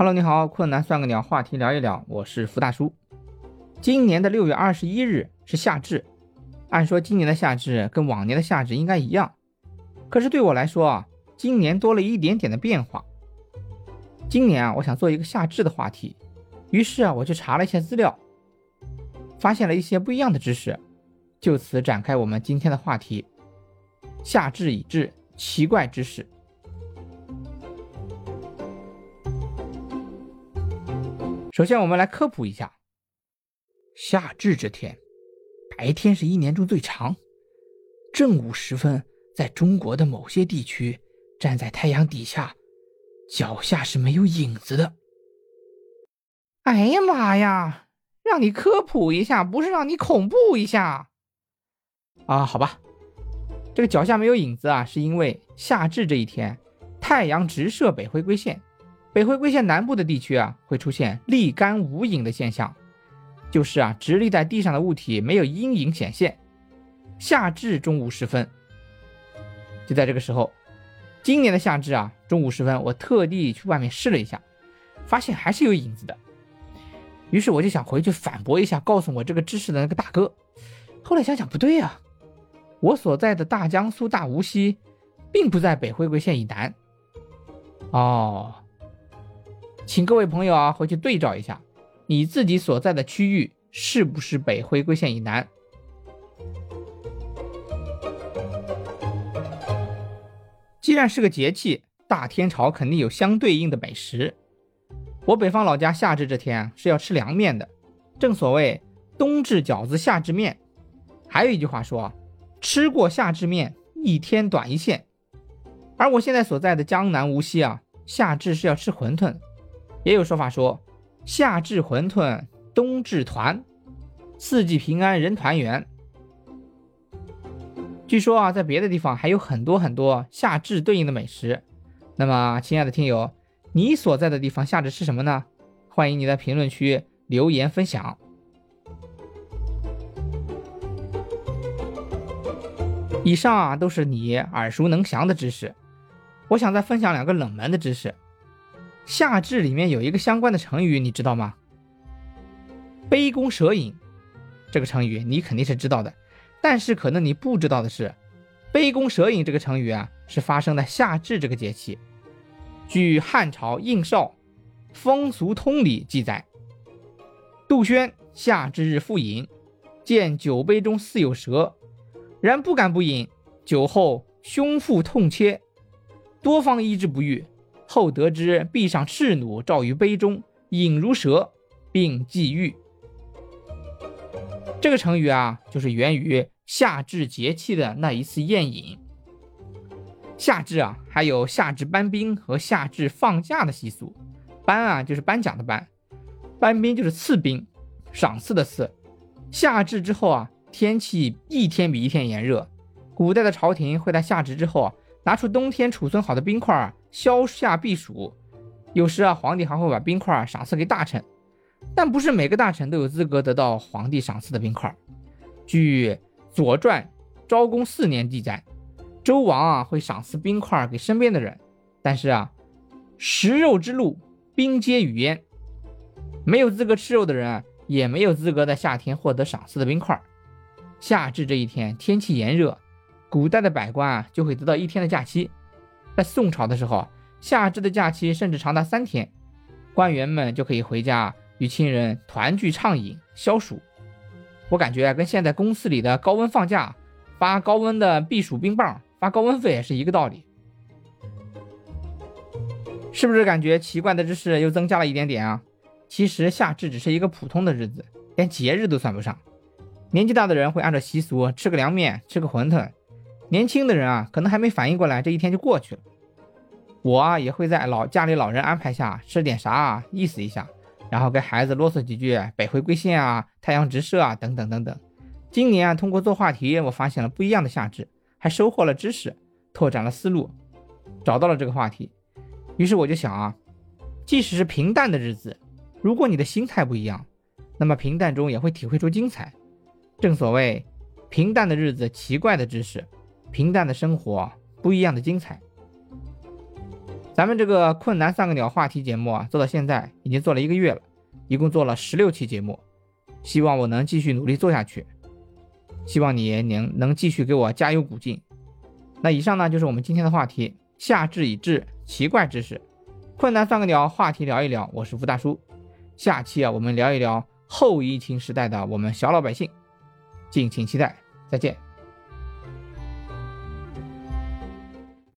Hello，你好，困难算个鸟，话题聊一聊，我是福大叔。今年的六月二十一日是夏至，按说今年的夏至跟往年的夏至应该一样，可是对我来说啊，今年多了一点点的变化。今年啊，我想做一个夏至的话题，于是啊，我去查了一些资料，发现了一些不一样的知识，就此展开我们今天的话题：夏至已至，奇怪知识。首先，我们来科普一下。夏至这天，白天是一年中最长。正午时分，在中国的某些地区，站在太阳底下，脚下是没有影子的。哎呀妈呀！让你科普一下，不是让你恐怖一下啊？好吧，这个脚下没有影子啊，是因为夏至这一天，太阳直射北回归线，北回归线南部的地区啊，会出现立竿无影的现象。就是啊，直立在地上的物体没有阴影显现。夏至中午时分，就在这个时候，今年的夏至啊，中午时分，我特地去外面试了一下，发现还是有影子的。于是我就想回去反驳一下，告诉我这个知识的那个大哥。后来想想不对呀，我所在的大江苏大无锡，并不在北回归线以南。哦，请各位朋友啊，回去对照一下。你自己所在的区域是不是北回归线以南？既然是个节气，大天朝肯定有相对应的美食。我北方老家夏至这天是要吃凉面的，正所谓冬至饺子夏至面。还有一句话说，吃过夏至面，一天短一线。而我现在所在的江南无锡啊，夏至是要吃馄饨。也有说法说。夏至馄饨，冬至团，四季平安人团圆。据说啊，在别的地方还有很多很多夏至对应的美食。那么，亲爱的听友，你所在的地方夏至吃什么呢？欢迎你在评论区留言分享。以上啊，都是你耳熟能详的知识。我想再分享两个冷门的知识。夏至里面有一个相关的成语，你知道吗？杯弓蛇影，这个成语你肯定是知道的，但是可能你不知道的是，杯弓蛇影这个成语啊，是发生在夏至这个节气。据汉朝应少《风俗通》里记载，杜轩夏至日复饮，见酒杯中似有蛇，然不敢不饮，酒后胸腹痛切，多方医治不愈。后得知壁上赤弩照于杯中，饮如蛇，并即愈。这个成语啊，就是源于夏至节气的那一次宴饮。夏至啊，还有夏至搬兵和夏至放假的习俗。搬啊，就是颁奖的颁，搬兵就是赐兵，赏赐的赐。夏至之后啊，天气一天比一天炎热，古代的朝廷会在夏至之后啊，拿出冬天储存好的冰块儿。消夏避暑，有时啊，皇帝还会把冰块赏赐给大臣，但不是每个大臣都有资格得到皇帝赏赐的冰块。据《左传》昭公四年记载，周王啊会赏赐冰块给身边的人，但是啊，食肉之路，冰皆与焉，没有资格吃肉的人也没有资格在夏天获得赏赐的冰块。夏至这一天天气炎热，古代的百官啊就会得到一天的假期。在宋朝的时候，夏至的假期甚至长达三天，官员们就可以回家与亲人团聚畅饮消暑。我感觉跟现在公司里的高温放假、发高温的避暑冰棒、发高温费是一个道理。是不是感觉奇怪的知识又增加了一点点啊？其实夏至只是一个普通的日子，连节日都算不上。年纪大的人会按照习俗吃个凉面，吃个馄饨。年轻的人啊，可能还没反应过来，这一天就过去了。我啊，也会在老家里老人安排下吃点啥啊，意思一下，然后给孩子啰嗦几句北回归线啊、太阳直射啊等等等等。今年啊，通过做话题，我发现了不一样的夏至，还收获了知识，拓展了思路，找到了这个话题。于是我就想啊，即使是平淡的日子，如果你的心态不一样，那么平淡中也会体会出精彩。正所谓，平淡的日子，奇怪的知识。平淡的生活，不一样的精彩。咱们这个困难算个鸟话题节目啊，做到现在已经做了一个月了，一共做了十六期节目，希望我能继续努力做下去，希望你能能继续给我加油鼓劲。那以上呢就是我们今天的话题，夏至已至，奇怪知识，困难算个鸟话题聊一聊，我是吴大叔，下期啊我们聊一聊后疫情时代的我们小老百姓，敬请期待，再见。